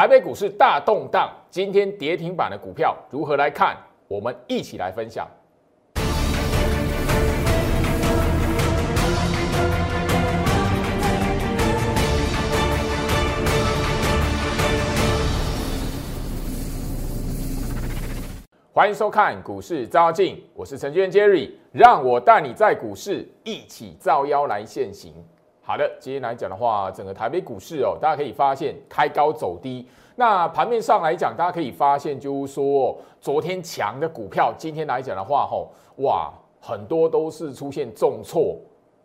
台北股市大动荡，今天跌停板的股票如何来看？我们一起来分享。欢迎收看股市招妖镜，我是程序员 Jerry，让我带你在股市一起照妖来现行。好的，今天来讲的话，整个台北股市哦，大家可以发现开高走低。那盘面上来讲，大家可以发现，就是说昨天强的股票，今天来讲的话，吼哇，很多都是出现重挫，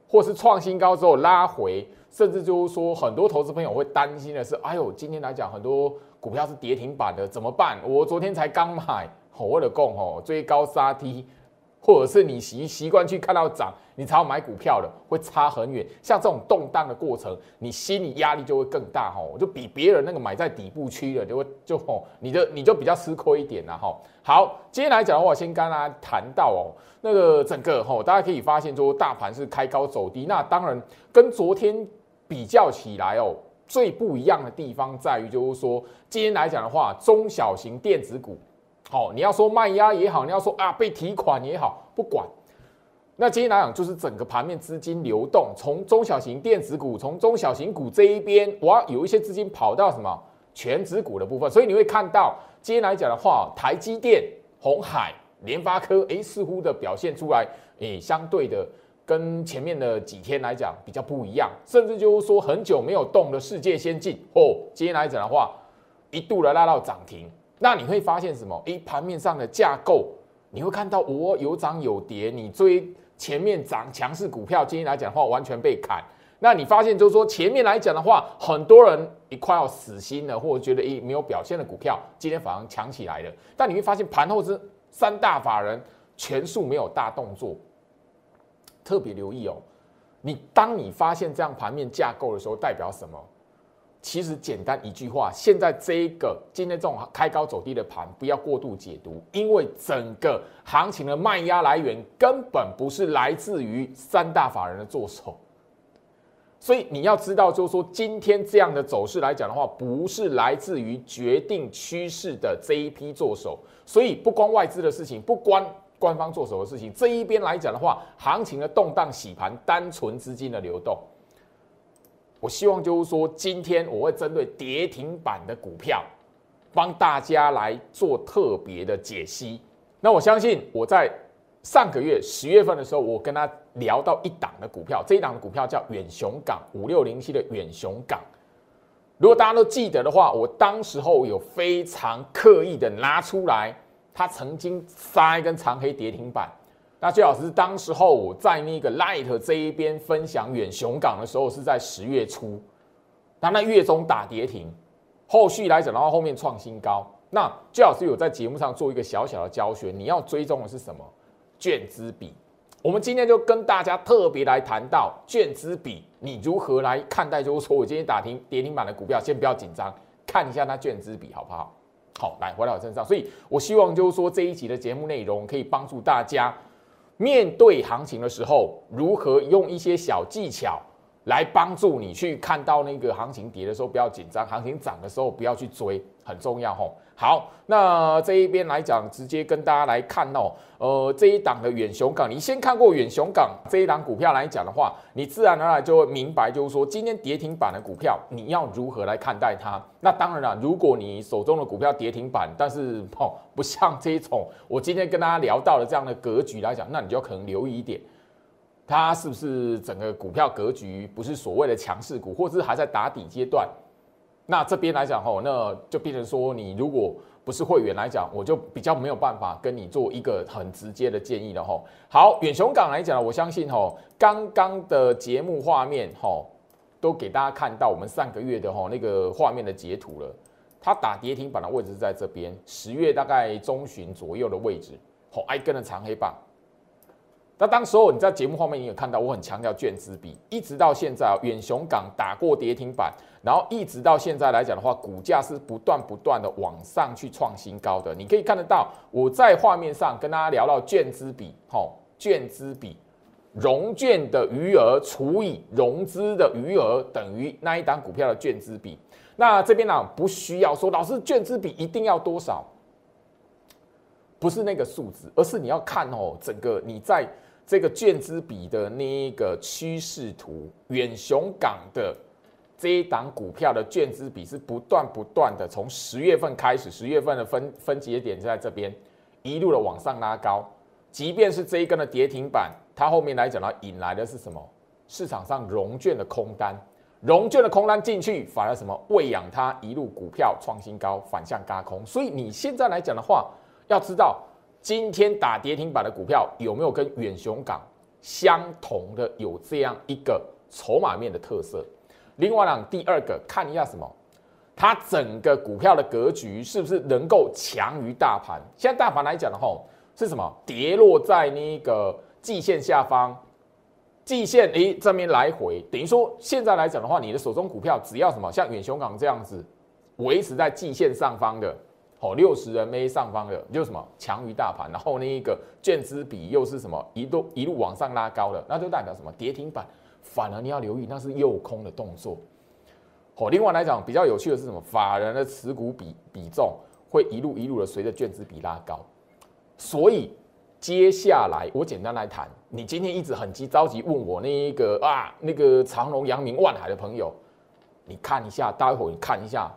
或是创新高之后拉回，甚至就是说很多投资朋友会担心的是，哎呦，今天来讲很多股票是跌停板的，怎么办？我昨天才刚买。我的供吼追高杀低，或者是你习习惯去看到涨，你才要买股票的，会差很远。像这种动荡的过程，你心理压力就会更大吼，就比别人那个买在底部区的，就会就吼，你的你就比较吃亏一点了哈。好，今天来讲的话，先跟大家谈到哦，那个整个吼，大家可以发现说，大盘是开高走低。那当然跟昨天比较起来哦，最不一样的地方在于，就是说今天来讲的话，中小型电子股。好，你要说卖压也好，你要说啊被提款也好，不管。那今天来讲，就是整个盘面资金流动，从中小型电子股，从中小型股这一边，哇，有一些资金跑到什么全指股的部分，所以你会看到今天来讲的话，台积电、红海、联发科，哎，似乎的表现出来，哎，相对的跟前面的几天来讲比较不一样，甚至就是说很久没有动的世界先进，哦，今天来讲的话，一度的拉到涨停。那你会发现什么？诶，盘面上的架构，你会看到我有涨有跌。你追前面涨强势股票，今天来讲的话，完全被砍。那你发现就是说，前面来讲的话，很多人一快要死心了，或者觉得诶没有表现的股票，今天反而强起来了。但你会发现盘后是三大法人全数没有大动作，特别留意哦。你当你发现这样盘面架构的时候，代表什么？其实简单一句话，现在这一个今天这种开高走低的盘，不要过度解读，因为整个行情的卖压来源根本不是来自于三大法人的做手，所以你要知道，就是说今天这样的走势来讲的话，不是来自于决定趋势的这一批做手，所以不关外资的事情，不关官方做手的事情，这一边来讲的话，行情的动荡洗盘，单纯资金的流动。我希望就是说，今天我会针对跌停板的股票，帮大家来做特别的解析。那我相信我在上个月十月份的时候，我跟他聊到一档的股票，这一档的股票叫远雄港五六零七的远雄港。如果大家都记得的话，我当时候有非常刻意的拿出来，它曾经杀一根长黑跌停板。那最好是当时候我在那个 Light 这一边分享远雄港的时候，是在十月初，那那月中打跌停，后续来讲的话，后面创新高。那最好是有在节目上做一个小小的教学，你要追踪的是什么？券资比。我们今天就跟大家特别来谈到券资比，你如何来看待？就是说我今天打停跌停板的股票，先不要紧张，看一下那券资比好不好？好，来回到我身上。所以我希望就是说这一集的节目内容可以帮助大家。面对行情的时候，如何用一些小技巧来帮助你去看到那个行情跌的时候不要紧张，行情涨的时候不要去追，很重要吼。好，那这一边来讲，直接跟大家来看哦，呃，这一档的远雄港，你先看过远雄港这一档股票来讲的话，你自然而然就会明白，就是说今天跌停板的股票，你要如何来看待它？那当然了，如果你手中的股票跌停板，但是哦，不像这一种我今天跟大家聊到的这样的格局来讲，那你就可能留意一点，它是不是整个股票格局不是所谓的强势股，或是还在打底阶段？那这边来讲吼，那就变成说，你如果不是会员来讲，我就比较没有办法跟你做一个很直接的建议了吼。好，远雄港来讲，我相信吼，刚刚的节目画面吼，都给大家看到我们上个月的吼那个画面的截图了。它打跌停板的位置是在这边，十月大概中旬左右的位置，吼挨根的长黑棒。那当时候你在节目画面也有看到，我很强调卷资比，一直到现在啊，远雄港打过跌停板，然后一直到现在来讲的话，股价是不断不断的往上去创新高的。你可以看得到，我在画面上跟大家聊到券资比，吼，券资比，融券的余额除以融资的余额等于那一档股票的券资比。那这边呢不需要说，老师券资比一定要多少？不是那个数字，而是你要看哦，整个你在这个券资比的那一个趋势图，远雄港的这一档股票的券资比是不断不断的从十月份开始，十月份的分分节点就在这边一路的往上拉高，即便是这一根的跌停板，它后面来讲呢，引来的是什么？市场上融券的空单，融券的空单进去，反而什么喂养它一路股票创新高，反向嘎空。所以你现在来讲的话。要知道，今天打跌停板的股票有没有跟远雄港相同的有这样一个筹码面的特色？另外呢，第二个看一下什么？它整个股票的格局是不是能够强于大盘？现在大盘来讲的话，是什么？跌落在那个季线下方，季线诶这边来回，等于说现在来讲的话，你的手中股票只要什么，像远雄港这样子维持在季线上方的。哦，六十人 A 上方的就什么强于大盘，然后那一个券资比又是什么一路一路往上拉高的，那就代表什么跌停板，反而你要留意那是诱空的动作。好，另外来讲比较有趣的是什么？法人的持股比比重会一路一路的随着卷资比拉高，所以接下来我简单来谈，你今天一直很急着急问我那一个啊那个长隆、阳明、万海的朋友，你看一下，待会你看一下。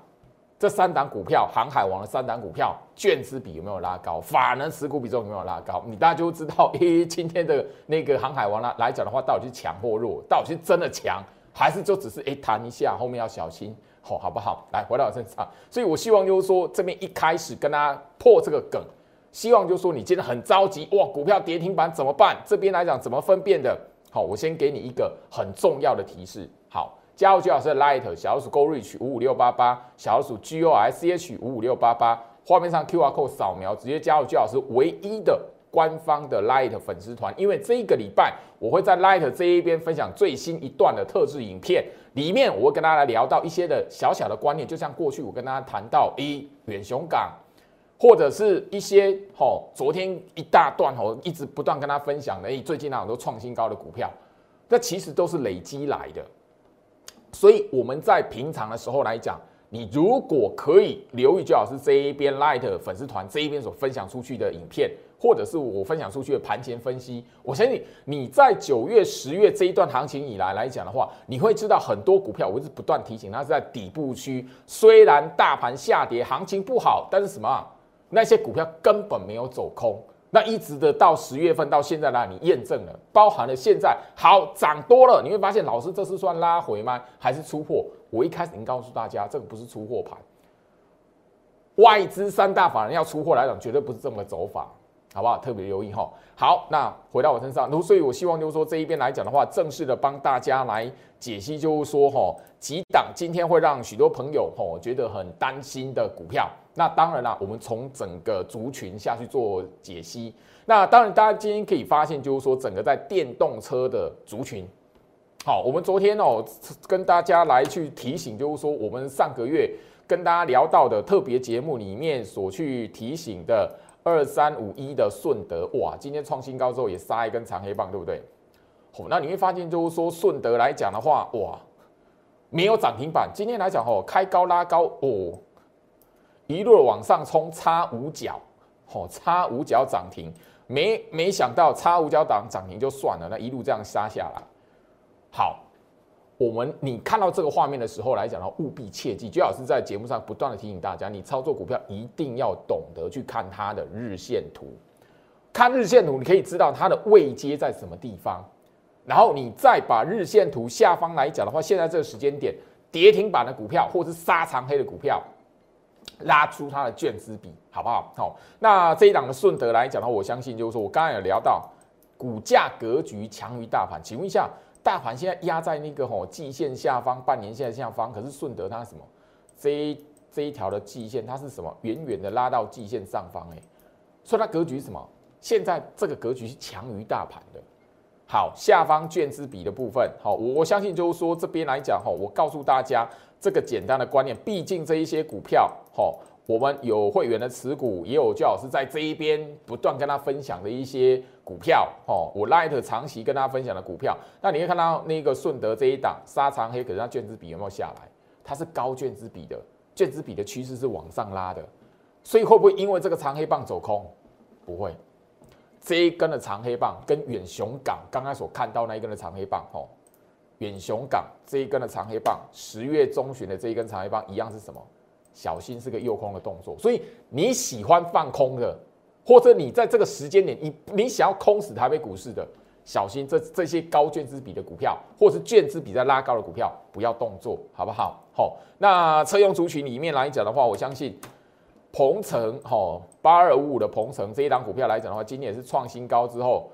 这三档股票，航海王的三档股票，券资比有没有拉高？法人持股比重有没有拉高？你大家就知道，诶，今天的那个航海王呢来讲的话，到底是强或弱？到底是真的强，还是就只是诶弹一下，后面要小心，好，好不好？来，回到我身上，所以我希望就是说，这边一开始跟大家破这个梗，希望就是说，你今天很着急，哇，股票跌停板怎么办？这边来讲怎么分辨的？好，我先给你一个很重要的提示，好。加入居老师的 Light 小老鼠 Go Reach 五五六八八，小老鼠 G O S H 五五六八八，画面上 Q R code 扫描，直接加入居老师唯一的官方的 Light 粉丝团。因为这一个礼拜我会在 Light 这一边分享最新一段的特制影片，里面我会跟大家聊到一些的小小的观念，就像过去我跟大家谈到一远雄港，或者是一些吼昨天一大段吼一直不断跟他分享的，最近那很多创新高的股票，那其实都是累积来的。所以我们在平常的时候来讲，你如果可以留意最好是这一边 Light 粉丝团这一边所分享出去的影片，或者是我分享出去的盘前分析，我相信你在九月、十月这一段行情以来来讲的话，你会知道很多股票，我一直不断提醒它是在底部区，虽然大盘下跌，行情不好，但是什么？那些股票根本没有走空。那一直的到十月份到现在呢，你验证了，包含了现在好涨多了，你会发现老师这是算拉回吗？还是出货？我一开始已经告诉大家，这个不是出货盘，外资三大法人要出货来讲，绝对不是这么个走法，好不好？特别留意哈。好，那回到我身上，所以我希望就是说这一边来讲的话，正式的帮大家来解析，就是说哈，几档今天会让许多朋友哈觉得很担心的股票。那当然啦，我们从整个族群下去做解析。那当然，大家今天可以发现，就是说整个在电动车的族群，好，我们昨天哦跟大家来去提醒，就是说我们上个月跟大家聊到的特别节目里面所去提醒的二三五一的顺德，哇，今天创新高之后也杀一根长黑棒，对不对？好，那你会发现就是说顺德来讲的话，哇，没有涨停板，今天来讲哦，开高拉高哦。一路往上冲，差五角，哦，差五角涨停，没没想到差五角涨涨停就算了，那一路这样杀下来。好，我们你看到这个画面的时候来讲的话，务必切记，最好是在节目上不断的提醒大家，你操作股票一定要懂得去看它的日线图，看日线图你可以知道它的位阶在什么地方，然后你再把日线图下方来讲的话，现在这个时间点跌停板的股票或是杀长黑的股票。拉出它的卷资比，好不好？好，那这一档的顺德来讲的话，我相信就是说我刚刚有聊到，股价格局强于大盘。请问一下，大盘现在压在那个吼季线下方，半年线下方，可是顺德它什么？这这一条的季线它是什么？远远的拉到季线上方，哎，所以它格局是什么？现在这个格局是强于大盘的。好，下方卷资比的部分，好，我我相信就是说这边来讲哈，我告诉大家。这个简单的观念，毕竟这一些股票，吼，我们有会员的持股，也有教老师在这一边不断跟他分享的一些股票，哦，我 Light 长期跟大家分享的股票，那你会看到那个顺德这一档沙长黑，可是它卷子比有没有下来？它是高券资比的，券资比的趋势是往上拉的，所以会不会因为这个长黑棒走空？不会，这一根的长黑棒跟远雄港刚刚所看到那一根的长黑棒，哦，远雄港这一根的长黑棒，十月中旬的这一根长黑棒一样是什么？小心是个诱空的动作，所以你喜欢放空的，或者你在这个时间点，你你想要空死台北股市的。小心这这些高券资比的股票，或是券资比在拉高的股票，不要动作，好不好？好，那车用族群里面来讲的话，我相信鹏程，哈，八二五五的鹏程这一档股票来讲的话，今年是创新高之后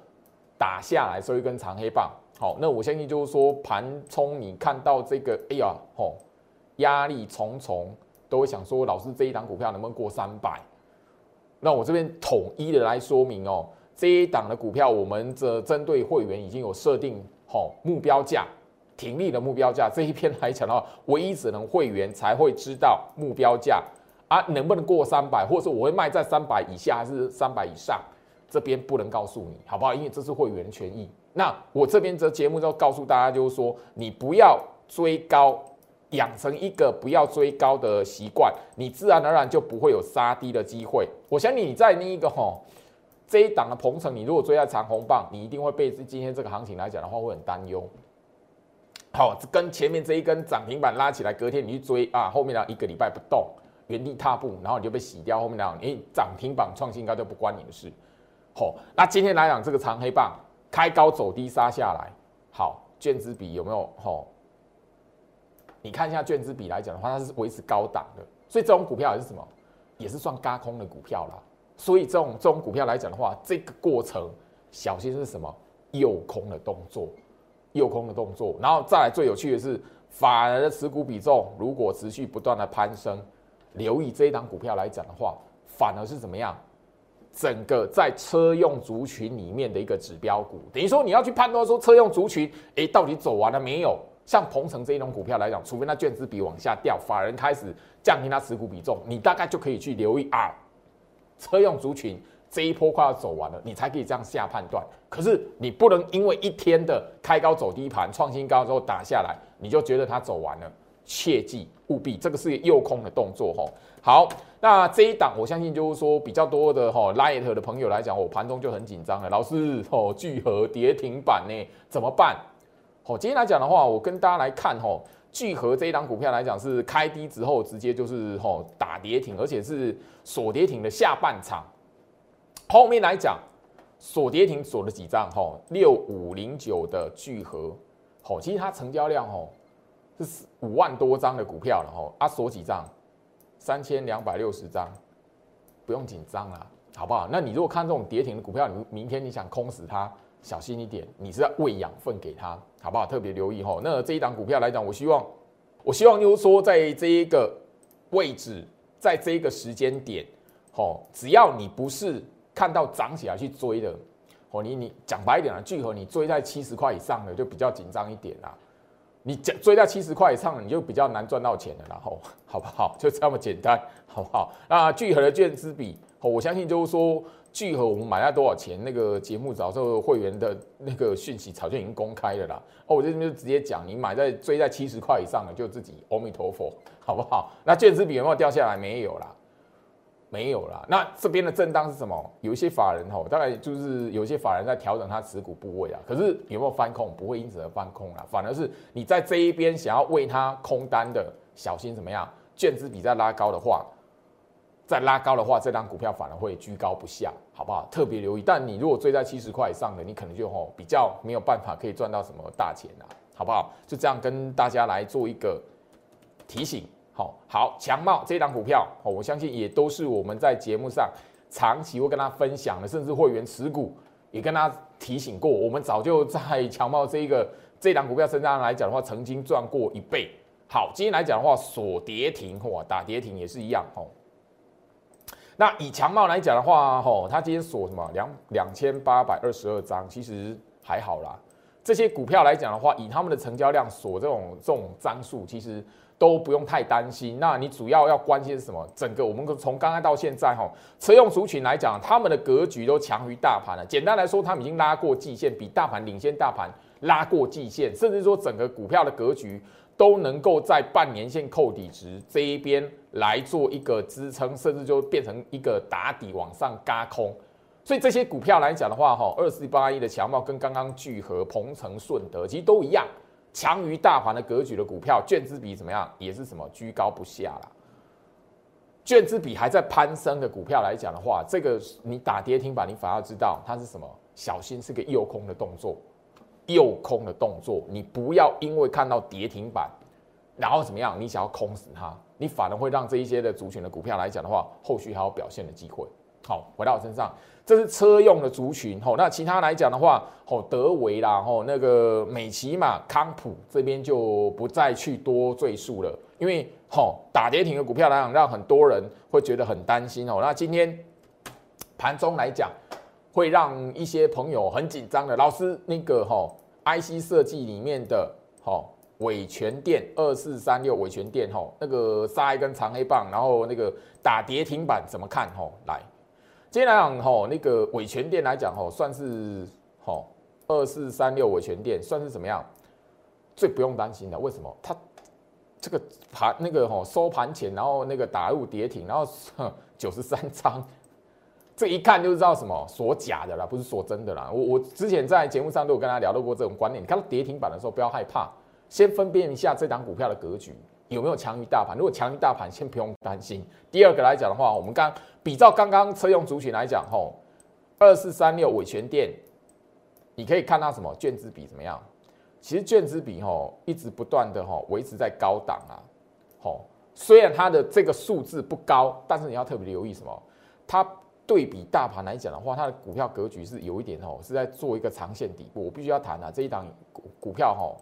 打下来收一根长黑棒。好，那我相信就是说盘冲，你看到这个，哎呀，吼，压力重重，都会想说，老师这一档股票能不能过三百？那我这边统一的来说明哦。这一档的股票，我们这针对会员已经有设定好目标价，停利的目标价。这一篇来讲的话，唯一只能会员才会知道目标价啊，能不能过三百，或者说我会卖在三百以下还是三百以上，这边不能告诉你，好不好？因为这是会员权益。那我这边这节目就告诉大家，就是说你不要追高，养成一个不要追高的习惯，你自然而然就不会有杀低的机会。我相信你在那一个哈。这一档的鹏程，你如果追在长红棒，你一定会被今天这个行情来讲的话，会很担忧。好，跟前面这一根涨停板拉起来，隔天你去追啊，后面呢一个礼拜不动，原地踏步，然后你就被洗掉。后面呢，哎，涨停板创新高就不关你的事。好，那今天来讲这个长黑棒开高走低杀下来，好，卷子比有没有？好，你看一下卷资比来讲的话，它是维持高档的，所以这种股票也是什么？也是算嘎空的股票啦。所以这种这种股票来讲的话，这个过程小心是什么？诱空的动作，诱空的动作。然后再来最有趣的是，法人的持股比重如果持续不断的攀升，留意这一档股票来讲的话，反而是怎么样？整个在车用族群里面的一个指标股，等于说你要去判断说车用族群，哎，到底走完了没有？像鹏程这一种股票来讲，除非它券资比往下掉，法人开始降低它持股比重，你大概就可以去留意啊。车用族群这一波快要走完了，你才可以这样下判断。可是你不能因为一天的开高走低盘，创新高之后打下来，你就觉得它走完了。切记务必，这个是诱空的动作哈。好，那这一档我相信就是说比较多的哈 light 的朋友来讲，我盘中就很紧张了。老师哦，聚合跌停板呢，怎么办？好，今天来讲的话，我跟大家来看哈。聚合这一档股票来讲，是开低之后直接就是吼打跌停，而且是锁跌停的下半场。后面来讲，锁跌停锁了几张？吼，六五零九的聚合，吼，其实它成交量吼是五万多张的股票了，吼，啊锁几张？三千两百六十张，不用紧张啦，好不好？那你如果看这种跌停的股票，你明天你想空死它？小心一点，你是要喂养分给他，好不好？特别留意哈。那这一档股票来讲，我希望，我希望就是说，在这一个位置，在这一个时间点，吼，只要你不是看到涨起来去追的，哦，你你讲白一点啊，聚合你追在七十块以上的就比较紧张一点啦。你追在七十块以上的，你就比较难赚到钱的，然后好不好？就这么简单，好不好？那聚合的券资比，我相信就是说。聚合我们买了多少钱？那个节目早就会员的那个讯息早就已经公开了啦。哦，我这边就直接讲，你买在追在七十块以上的，就自己阿弥陀佛，好不好？那券资比有没有掉下来？没有啦，没有啦。那这边的震荡是什么？有一些法人吼，大概就是有一些法人在调整他持股部位啊。可是有没有翻空？不会因此而翻空啦，反而是你在这一边想要为他空单的，小心怎么样？券资比在拉高的话。再拉高的话，这张股票反而会居高不下，好不好？特别留意。但你如果追在七十块以上的，你可能就吼比较没有办法可以赚到什么大钱啊，好不好？就这样跟大家来做一个提醒。好，好，强茂这张股票，我相信也都是我们在节目上长期会跟他分享的，甚至会员持股也跟他提醒过。我们早就在强茂这一个 这张股票身上来讲的话，曾经赚过一倍。好，今天来讲的话，锁跌停或打跌停也是一样，吼。那以强茂来讲的话，吼，它今天锁什么两两千八百二十二张，其实还好啦。这些股票来讲的话，以他们的成交量锁这种这种张数，其实都不用太担心。那你主要要关心是什么？整个我们从刚刚到现在，哈，车用族群来讲，他们的格局都强于大盘了。简单来说，他们已经拉过季线，比大盘领先大盘拉过季线，甚至说整个股票的格局都能够在半年线扣底值这一边来做一个支撑，甚至就变成一个打底往上嘎空。所以这些股票来讲的话，哈，二四八一的强茂跟刚刚聚合、鹏程、顺德其实都一样，强于大盘的格局的股票，卷资比怎么样？也是什么居高不下啦。卷资比还在攀升的股票来讲的话，这个你打跌停板，你反而知道它是什么？小心是个诱空的动作，诱空的动作，你不要因为看到跌停板，然后怎么样？你想要空死它，你反而会让这一些的族群的股票来讲的话，后续还有表现的机会。好，回到我身上。这是车用的族群，吼，那其他来讲的话，吼，德维啦，吼，那个美骑马、康普这边就不再去多赘述了，因为吼打跌停的股票来讲，让很多人会觉得很担心哦。那今天盘中来讲，会让一些朋友很紧张的。老师，那个吼 IC 设计里面的吼伟全电二四三六伟全电吼，那个杀一根长黑棒，然后那个打跌停板怎么看？吼，来。今天来讲吼，那个伟权店来讲吼，算是吼二四三六伟权店算是怎么样？最不用担心的，为什么？它这个盘那个吼收盘前，然后那个打入跌停，然后九十三张，这一看就知道什么锁假的啦，不是锁真的啦。我我之前在节目上都有跟大家聊到过这种观念，你看到跌停板的时候不要害怕，先分辨一下这档股票的格局。有没有强于大盘？如果强于大盘，先不用担心。第二个来讲的话，我们刚比照刚刚车用族群来讲，吼，二四三六伟全电，你可以看到什么？卷资比怎么样？其实卷资比吼一直不断的吼维持在高档啊，吼，虽然它的这个数字不高，但是你要特别留意什么？它对比大盘来讲的话，它的股票格局是有一点吼是在做一个长线底部。我必须要谈啊，这一档股股票吼。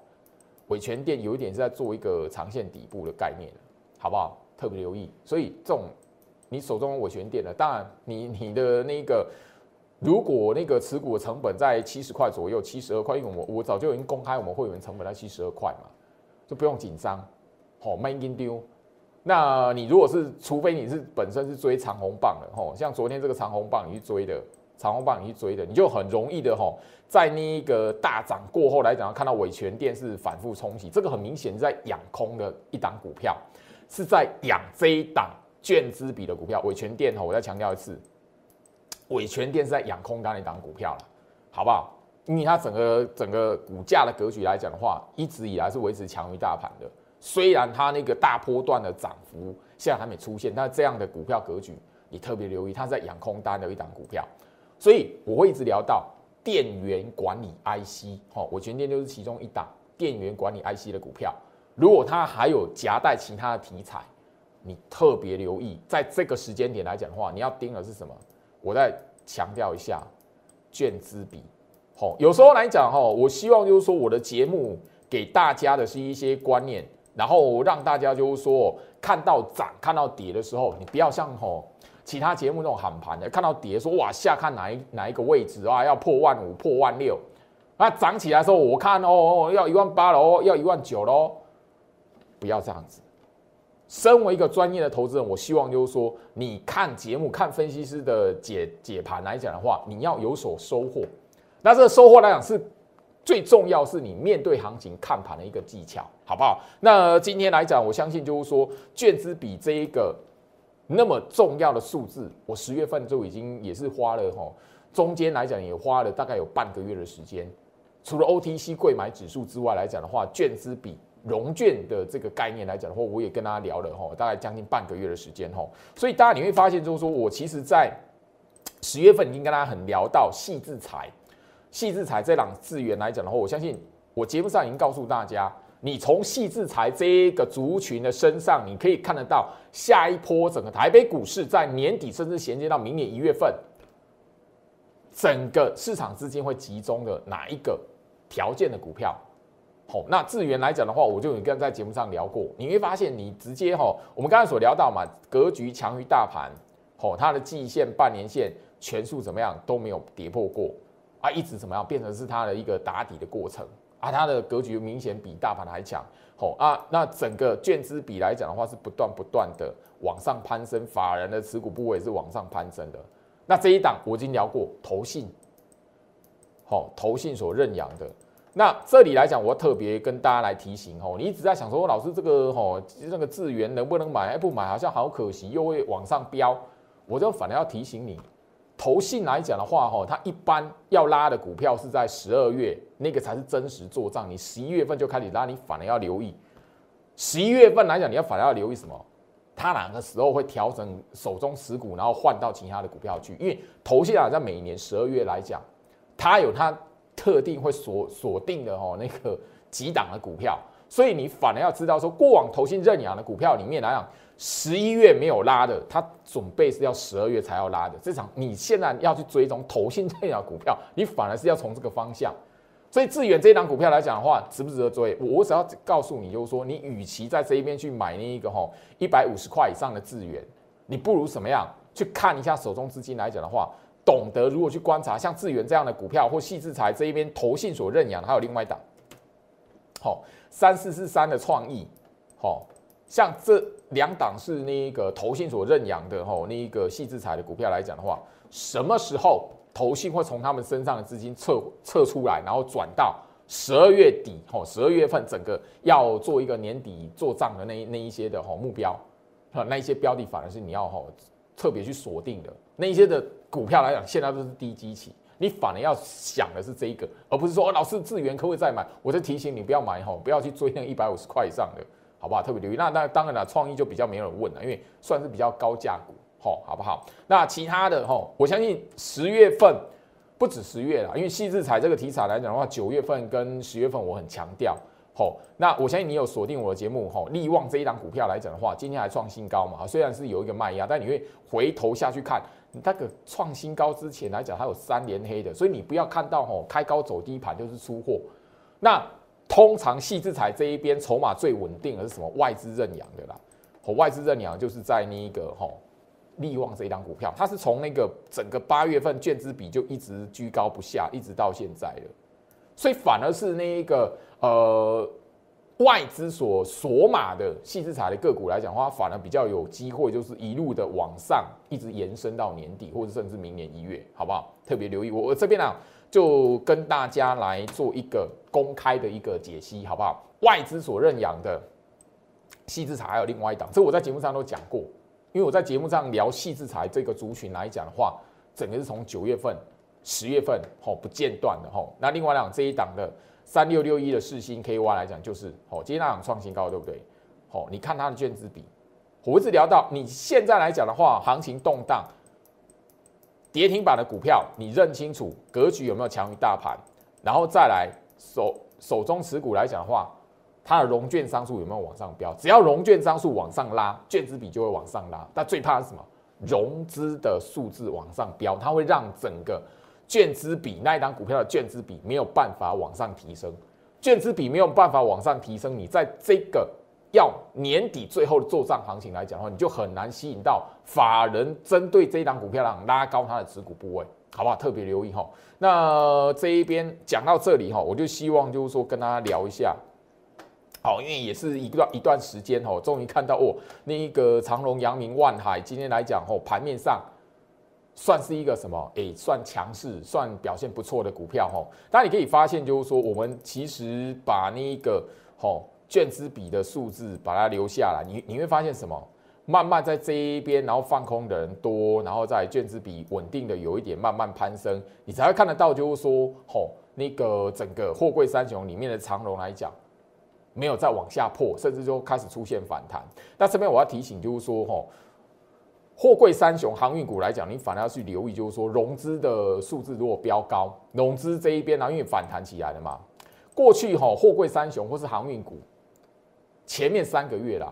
伟全店有一点是在做一个长线底部的概念，好不好？特别留意。所以这种你手中伟全店的，当然你你的那个，如果那个持股的成本在七十块左右，七十二块，因为我我早就已经公开我们会员成本在七十二块嘛，就不用紧张。好，慢一丢。那你如果是，除非你是本身是追长红棒的，吼，像昨天这个长红棒你去追的。长虹棒你去追的，你就很容易的吼，在那一个大涨过后来讲，看到伟权电是反复冲洗，这个很明显是在养空的一档股票，是在养这一档券资比的股票。伟权电吼，我再强调一次，伟权电是在养空单的一档股票了，好不好？因为它整个整个股价的格局来讲的话，一直以来是维持强于大盘的。虽然它那个大波段的涨幅现在还没出现，但这样的股票格局，你特别留意，它在养空单的一档股票。所以我会一直聊到电源管理 IC，哈，我全天就是其中一档电源管理 IC 的股票。如果它还有夹带其他的题材，你特别留意，在这个时间点来讲的话，你要盯的是什么？我再强调一下，卷资比，好，有时候来讲哈，我希望就是说我的节目给大家的是一些观念，然后让大家就是说看到涨看到跌的时候，你不要像吼。其他节目那种喊盘的，看到跌说哇下看哪一哪一个位置啊，要破万五破万六，那涨起来的时候我看哦要一万八了要一万九喽，不要这样子。身为一个专业的投资人，我希望就是说，你看节目看分析师的解解盘来讲的话，你要有所收获。那这个收获来讲是最重要，是你面对行情看盘的一个技巧，好不好？那今天来讲，我相信就是说，卷资比这一个。那么重要的数字，我十月份就已经也是花了哈，中间来讲也花了大概有半个月的时间。除了 OTC 贵买指数之外来讲的话，券资比融券的这个概念来讲的话，我也跟大家聊了哈，大概将近半个月的时间哈。所以大家你会发现，就是说我其实在十月份已经跟大家很聊到细制裁，细制裁这档资源来讲的话，我相信我节目上已经告诉大家。你从细制裁这个族群的身上，你可以看得到下一波整个台北股市在年底甚至衔接到明年一月份，整个市场资金会集中的哪一个条件的股票？好，那智源来讲的话，我就有跟在节目上聊过，你会发现你直接哈，我们刚才所聊到嘛，格局强于大盘，好，它的季线、半年线全数怎么样都没有跌破过啊，一直怎么样变成是它的一个打底的过程。啊，它的格局明显比大盘还强，哦啊，那整个券资比来讲的话是不断不断的往上攀升，法人的持股部位是往上攀升的。那这一档我已经聊过，投信，好，投信所认养的，那这里来讲，我特别跟大家来提醒哦，你一直在想说，老师这个哦，那个资源能不能买？不买好像好可惜，又会往上飙。我就反而要提醒你，投信来讲的话，哈，它一般要拉的股票是在十二月，那个才是真实做账。你十一月份就开始拉，你反而要留意。十一月份来讲，你要反而要留意什么？它哪个时候会调整手中持股，然后换到其他的股票去？因为投信啊，在每年十二月来讲，它有它特定会锁锁定的哦那个几档的股票，所以你反而要知道说，过往投信认养的股票里面来讲。十一月没有拉的，它准备是要十二月才要拉的。这场你现在要去追踪投信这档股票，你反而是要从这个方向。所以致远这档股票来讲的话，值不值得追？我只要告诉你，就是说，你与其在这一边去买那一个哈一百五十块以上的致远，你不如怎么样去看一下手中资金来讲的话，懂得如果去观察像致远这样的股票或细制裁这一边投信所认养，还有另外一档，好三四四三的创意，好。像这两档是那个投信所认养的吼，那一个细制裁的股票来讲的话，什么时候投信会从他们身上的资金撤撤出来，然后转到十二月底吼，十二月份整个要做一个年底做账的那那一些的吼目标，那一些标的反而是你要吼特别去锁定的那一些的股票来讲，现在都是低基期，你反而要想的是这一个，而不是说老师资源可不可以再买？我在提醒你不要买吼，不要去追那一百五十块以上的。好不好？特别留意。那那当然了，创意就比较没有人问了，因为算是比较高价股，吼，好不好？那其他的吼，我相信十月份不止十月了，因为细制彩这个题材来讲的话，九月份跟十月份我很强调，吼。那我相信你有锁定我的节目，吼，利旺这一档股票来讲的话，今天还创新高嘛？虽然是有一个卖压，但你会回头下去看，那个创新高之前来讲，它有三连黑的，所以你不要看到吼开高走低盘就是出货，那。通常细制裁这一边筹码最稳定的是什么？外资认养的啦，和外资认养就是在那个吼利旺这一档股票，它是从那个整个八月份券资比就一直居高不下，一直到现在了，所以反而是那一个呃外资所锁码的细制裁的个股来讲的话，反而比较有机会，就是一路的往上，一直延伸到年底或者甚至明年一月，好不好？特别留意我我这边呢。就跟大家来做一个公开的一个解析，好不好？外资所认养的细制裁还有另外一档，这我在节目上都讲过，因为我在节目上聊细制裁这个族群来讲的话，整个是从九月份、十月份吼不间断的吼。那另外两这一档的三六六一的世星 KY 来讲，就是吼今天那档创新高，对不对？吼，你看它的卷子比，我一直聊到你现在来讲的话，行情动荡。跌停板的股票，你认清楚格局有没有强于大盘，然后再来手手中持股来讲的话，它的融券商数有没有往上飙？只要融券商数往上拉，券资比就会往上拉。但最怕是什么？融资的数字往上飙，它会让整个券资比那一档股票的券资比没有办法往上提升。券资比没有办法往上提升，你在这个。要年底最后的做账行情来讲的话，你就很难吸引到法人针对这一档股票让拉高它的持股部位，好不好？特别留意哈。那这一边讲到这里哈，我就希望就是说跟大家聊一下，好，因为也是一段一段时间哈，终于看到哦，那一个长隆、阳明、万海今天来讲哦，盘面上算是一个什么？诶，算强势，算表现不错的股票哈。但你可以发现就是说，我们其实把那一个吼。卷资比的数字把它留下来，你你会发现什么？慢慢在这一边，然后放空的人多，然后在卷资比稳定的有一点慢慢攀升，你才会看得到，就是说，吼，那个整个货柜三雄里面的长龙来讲，没有再往下破，甚至就开始出现反弹。那这边我要提醒，就是说，吼，货柜三雄航运股来讲，你反而要去留意，就是说，融资的数字如果飙高，融资这一边呢，因为反弹起来了嘛，过去吼货柜三雄或是航运股。前面三个月啦，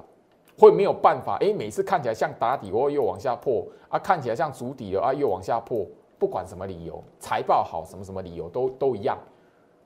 会没有办法哎，每次看起来像打底，哦又往下破啊，看起来像足底了啊，又往下破。不管什么理由，财报好，什么什么理由都都一样。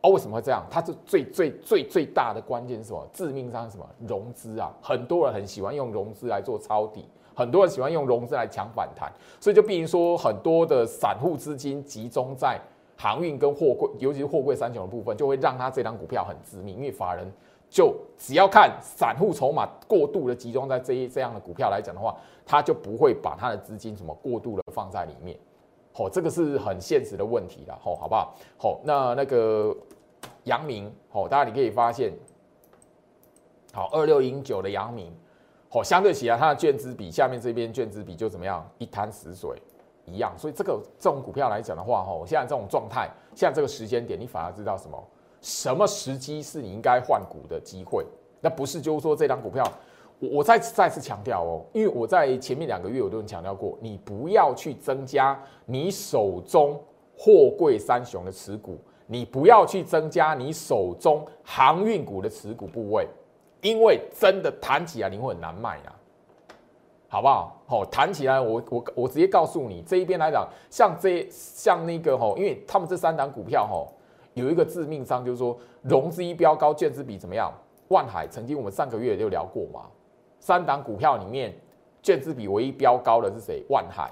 哦，为什么会这样？它是最最最最大的关键是什么？致命伤是什么？融资啊，很多人很喜欢用融资来做抄底，很多人喜欢用融资来抢反弹，所以就必成说很多的散户资金集中在航运跟货柜，尤其是货柜三雄的部分，就会让它这张股票很致命，因为法人。就只要看散户筹码过度的集中在这一这样的股票来讲的话，他就不会把他的资金什么过度的放在里面，好，这个是很现实的问题了，好，好不好？好，那那个阳明，哦，大家你可以发现，好，二六零九的阳明，哦，相对起来它的券资比下面这边券资比就怎么样，一滩死水一样。所以这个这种股票来讲的话，哈，现在这种状态，现在这个时间点，你反而知道什么？什么时机是你应该换股的机会？那不是就是说这张股票，我我再再次强调哦，因为我在前面两个月我都有强调过，你不要去增加你手中货柜三雄的持股。你不要去增加你手中航运股的持股部位，因为真的弹起来你会很难卖啊，好不好？好，弹起来我我我直接告诉你，这一边来讲，像这像那个吼，因为他们这三档股票吼，有一个致命伤，就是说融资一标高，券资比怎么样？万海曾经我们上个月就聊过嘛，三档股票里面券资比唯一标高的是谁？万海。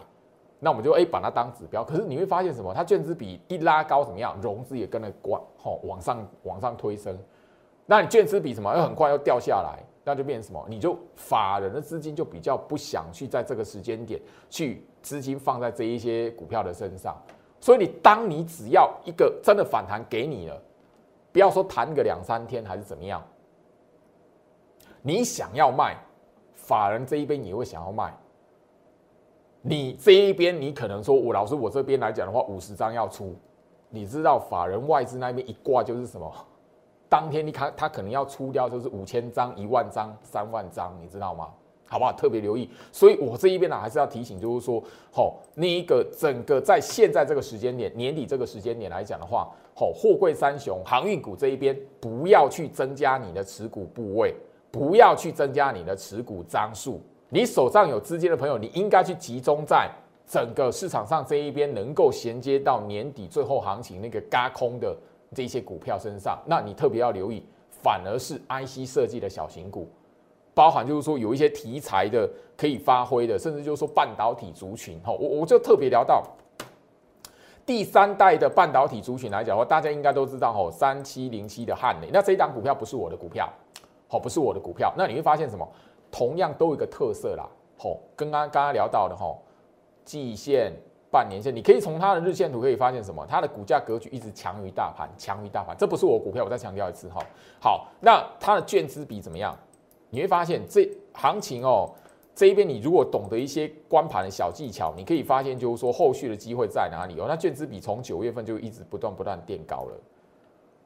那我们就哎把它当指标，可是你会发现什么？它券资比一拉高怎么样？融资也跟着往吼往上往上推升，那你券资比什么？又很快又掉下来，那就变成什么？你就法人的资金就比较不想去在这个时间点去资金放在这一些股票的身上，所以你当你只要一个真的反弹给你了，不要说弹个两三天还是怎么样，你想要卖，法人这一边也会想要卖。你这一边，你可能说，我老师，我这边来讲的话，五十张要出，你知道法人外资那边一挂就是什么？当天你看他可能要出掉，就是五千张、一万张、三万张，你知道吗？好不好？特别留意。所以我这一边呢，还是要提醒，就是说，吼，那一个整个在现在这个时间点，年底这个时间点来讲的话，吼，货柜三雄、航运股这一边，不要去增加你的持股部位，不要去增加你的持股张数。你手上有资金的朋友，你应该去集中在整个市场上这一边，能够衔接到年底最后行情那个嘎空的这些股票身上。那你特别要留意，反而是 IC 设计的小型股，包含就是说有一些题材的可以发挥的，甚至就是说半导体族群。哈，我我就特别聊到第三代的半导体族群来讲的话，大家应该都知道，哈，三七零七的汉磊，那这一档股票不是我的股票，好，不是我的股票。那你会发现什么？同样都有一个特色啦，吼，跟刚刚刚聊到的吼，季线、半年线，你可以从它的日线图可以发现什么？它的股价格局一直强于大盘，强于大盘。这不是我股票，我再强调一次哈。好，那它的券资比怎么样？你会发现这行情哦，这一边你如果懂得一些关盘的小技巧，你可以发现就是说后续的机会在哪里哦。那券资比从九月份就一直不断不断垫高了，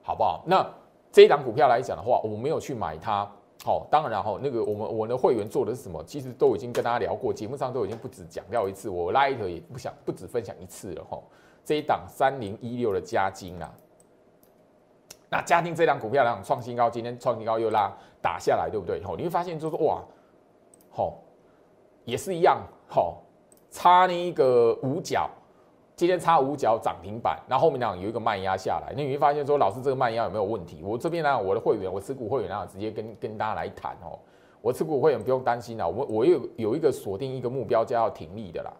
好不好？那这一档股票来讲的话，我没有去买它。好，当然哈，那个我们我的会员做的是什么？其实都已经跟大家聊过，节目上都已经不止讲掉一次，我 light 也不想不止分享一次了哈。这一档三零一六的加金啊，那嘉定这档股票呢创新高，今天创新高又拉打下来，对不对？吼，你会发现就是哇，好，也是一样，好，差那一个五角。今天差五角涨停板，然后后面呢有一个卖压下来，那你会发现说，老师这个卖压有没有问题？我这边呢，我的会员，我持股会员呢，直接跟跟大家来谈哦。我持股会员不用担心啦，我我有有一个锁定一个目标价要停利的啦。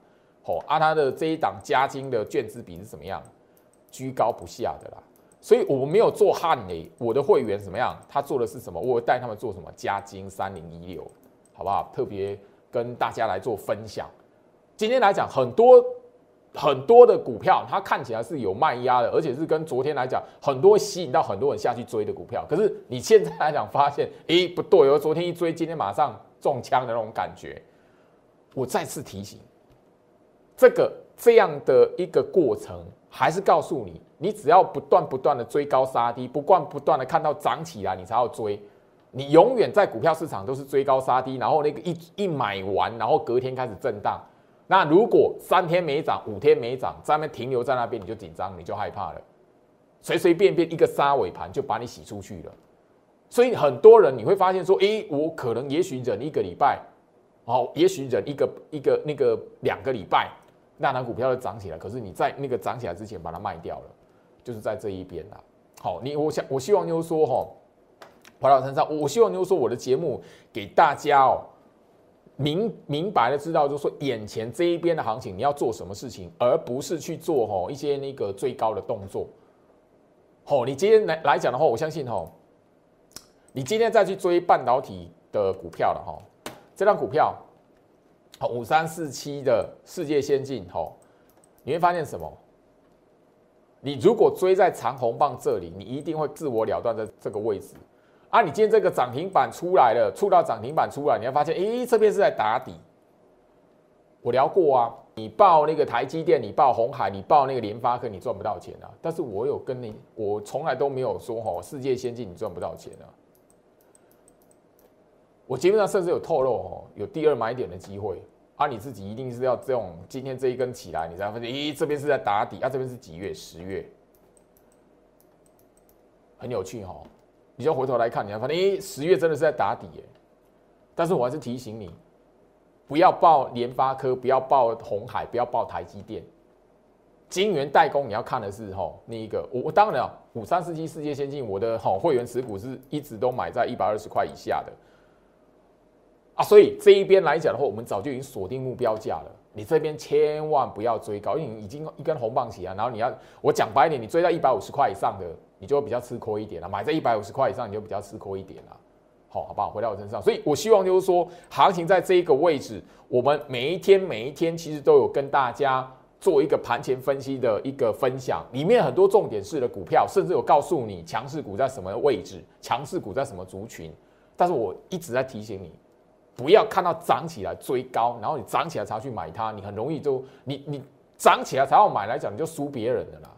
哦，啊，他的这一档加金的券资比是怎么样？居高不下的啦。所以我们没有做汉雷，我的会员怎么样？他做的是什么？我带他们做什么？加金三零一六，好不好？特别跟大家来做分享。今天来讲很多。很多的股票，它看起来是有卖压的，而且是跟昨天来讲，很多吸引到很多人下去追的股票。可是你现在来讲，发现，诶，不对哦，昨天一追，今天马上中枪的那种感觉。我再次提醒，这个这样的一个过程，还是告诉你，你只要不断不断的追高杀低，不断不断的看到涨起来，你才要追。你永远在股票市场都是追高杀低，然后那个一一买完，然后隔天开始震荡。那如果三天没涨，五天没涨，在那边停留在那边，你就紧张，你就害怕了，随随便便一个杀尾盘就把你洗出去了。所以很多人你会发现说，诶，我可能也许忍一个礼拜，哦，也许忍一个一个那个两个礼拜，那档股票就涨起来。可是你在那个涨起来之前把它卖掉了，就是在这一边啦。好，你我想我希望就是说，哈，跑到身上，我希望就是说我的节目给大家哦。明明白的知道，就是说眼前这一边的行情，你要做什么事情，而不是去做吼一些那个最高的动作。吼，你今天来来讲的话，我相信吼，你今天再去追半导体的股票了哈，这张股票，好五三四七的世界先进吼，你会发现什么？你如果追在长红棒这里，你一定会自我了断在这个位置。啊，你今天这个涨停板出来了，触到涨停板出来，你会发现，诶，这边是在打底。我聊过啊，你报那个台积电，你报红海，你报那个联发科，你赚不到钱啊。但是我有跟你，我从来都没有说吼，世界先进你赚不到钱啊。我基本上甚至有透露哦，有第二买点的机会。啊，你自己一定是要这种今天这一根起来，你才发现，咦，这边是在打底啊，这边是几月？十月，很有趣哈。你就回头来看，你才发现，诶，十月真的是在打底耶。但是我还是提醒你，不要报联发科，不要报红海，不要报台积电。晶圆代工你要看的是吼那一个，我当然，五三四七世界先进，我的好会员持股是一直都买在一百二十块以下的。啊，所以这一边来讲的话，我们早就已经锁定目标价了。你这边千万不要追高，因为你已经一根红棒起来，然后你要我讲白一点，你追到一百五十块以上的，你就会比较吃亏一点了。买在一百五十块以上，你就比较吃亏一点了。好，好不好？回到我身上，所以我希望就是说，行情在这一个位置，我们每一天每一天其实都有跟大家做一个盘前分析的一个分享，里面很多重点式的股票，甚至有告诉你强势股在什么位置，强势股在什么族群。但是我一直在提醒你。不要看到涨起来追高，然后你涨起来才去买它，你很容易就你你涨起来才要买来讲，你就输别人的啦。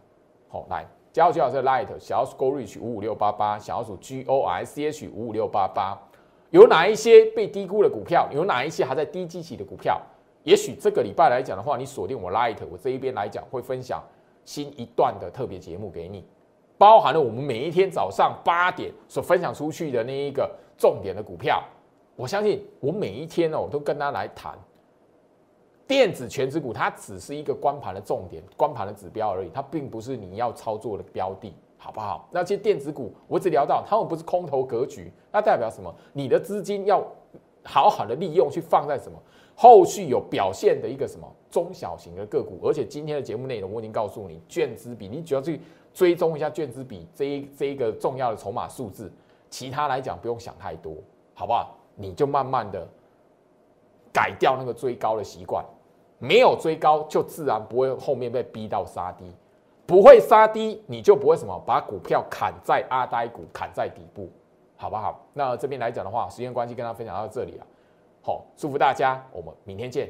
好，来加入最好是 Light 小鼠 Go Reach 五五六八八，小鼠 G O R C H 五五六八八，有哪一些被低估的股票？有哪一些还在低基期的股票？也许这个礼拜来讲的话，你锁定我 Light，我这一边来讲会分享新一段的特别节目给你，包含了我们每一天早上八点所分享出去的那一个重点的股票。我相信我每一天呢，我都跟他来谈电子全指股，它只是一个光盘的重点、光盘的指标而已，它并不是你要操作的标的，好不好？那些电子股，我只聊到他们不是空头格局，那代表什么？你的资金要好好的利用，去放在什么后续有表现的一个什么中小型的个股？而且今天的节目内容我已经告诉你，券资比，你只要去追踪一下券资比这一这一个重要的筹码数字，其他来讲不用想太多，好不好？你就慢慢的改掉那个追高的习惯，没有追高就自然不会后面被逼到杀低，不会杀低你就不会什么把股票砍在阿呆股砍在底部，好不好？那这边来讲的话，时间关系跟大家分享到这里了，好，祝福大家，我们明天见。